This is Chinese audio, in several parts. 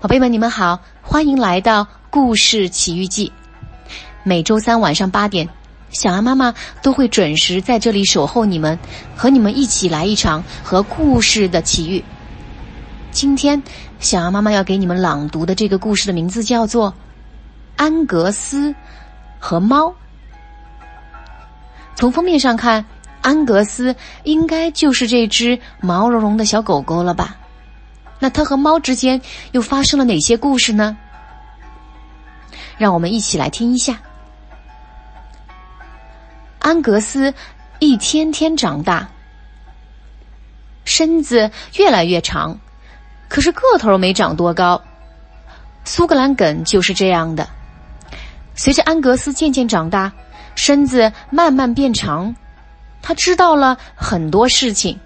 宝贝们，你们好，欢迎来到《故事奇遇记》。每周三晚上八点，小安妈妈都会准时在这里守候你们，和你们一起来一场和故事的奇遇。今天，小安妈妈要给你们朗读的这个故事的名字叫做《安格斯和猫》。从封面上看，安格斯应该就是这只毛茸茸的小狗狗了吧？那它和猫之间又发生了哪些故事呢？让我们一起来听一下。安格斯一天天长大，身子越来越长，可是个头没长多高。苏格兰梗就是这样的。随着安格斯渐渐长大，身子慢慢变长，他知道了很多事情。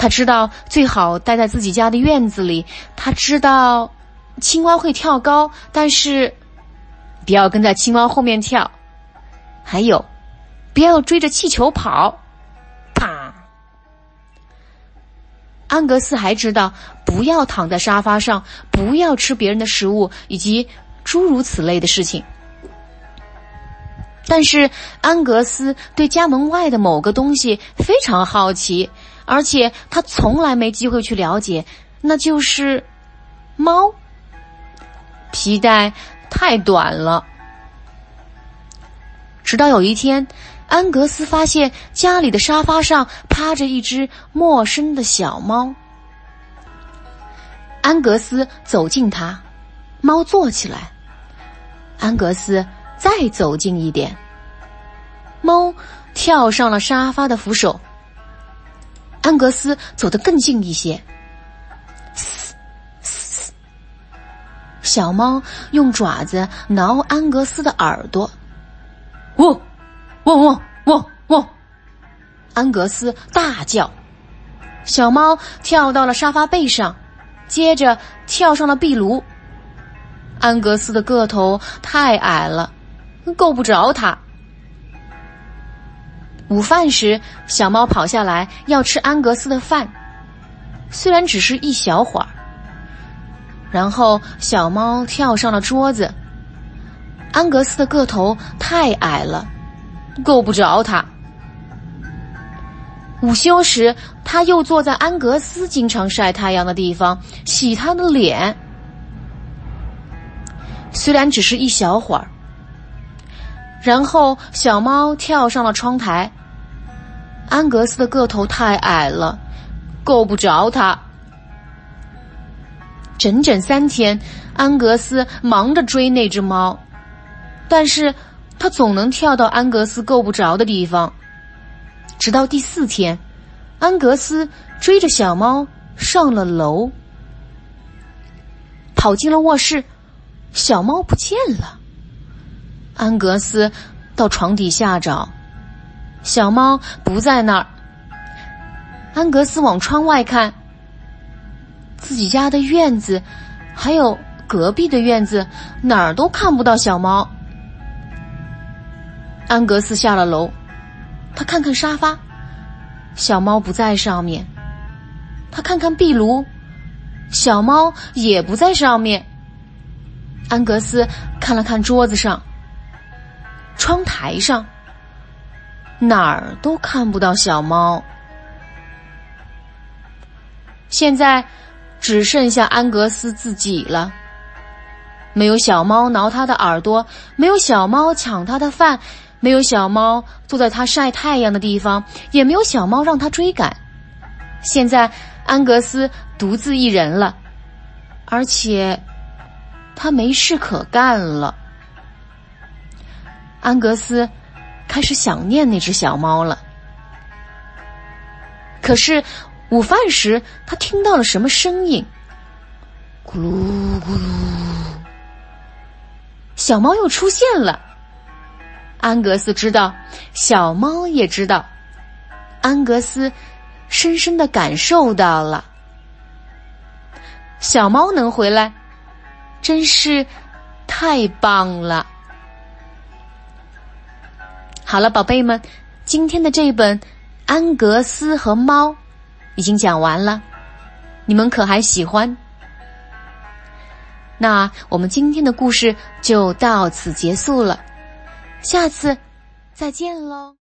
他知道最好待在自己家的院子里。他知道青蛙会跳高，但是不要跟在青蛙后面跳。还有，不要追着气球跑。啪！安格斯还知道不要躺在沙发上，不要吃别人的食物，以及诸如此类的事情。但是安格斯对家门外的某个东西非常好奇。而且他从来没机会去了解，那就是猫。皮带太短了。直到有一天，安格斯发现家里的沙发上趴着一只陌生的小猫。安格斯走近它，猫坐起来。安格斯再走近一点，猫跳上了沙发的扶手。安格斯走得更近一些，嘶嘶。小猫用爪子挠安格斯的耳朵，喔，汪汪汪汪！安格斯大叫。小猫跳到了沙发背上，接着跳上了壁炉。安格斯的个头太矮了，够不着它。午饭时，小猫跑下来要吃安格斯的饭，虽然只是一小会儿。然后小猫跳上了桌子。安格斯的个头太矮了，够不着它。午休时，他又坐在安格斯经常晒太阳的地方洗他的脸，虽然只是一小会儿。然后小猫跳上了窗台。安格斯的个头太矮了，够不着他。整整三天，安格斯忙着追那只猫，但是他总能跳到安格斯够不着的地方。直到第四天，安格斯追着小猫上了楼，跑进了卧室，小猫不见了。安格斯到床底下找。小猫不在那儿。安格斯往窗外看，自己家的院子，还有隔壁的院子，哪儿都看不到小猫。安格斯下了楼，他看看沙发，小猫不在上面；他看看壁炉，小猫也不在上面。安格斯看了看桌子上、窗台上。哪儿都看不到小猫。现在只剩下安格斯自己了。没有小猫挠他的耳朵，没有小猫抢他的饭，没有小猫坐在他晒太阳的地方，也没有小猫让他追赶。现在安格斯独自一人了，而且他没事可干了。安格斯。开始想念那只小猫了。可是午饭时，他听到了什么声音？咕噜咕噜，小猫又出现了。安格斯知道，小猫也知道。安格斯深深的感受到了，小猫能回来，真是太棒了。好了，宝贝们，今天的这一本《安格斯和猫》已经讲完了，你们可还喜欢？那我们今天的故事就到此结束了，下次再见喽。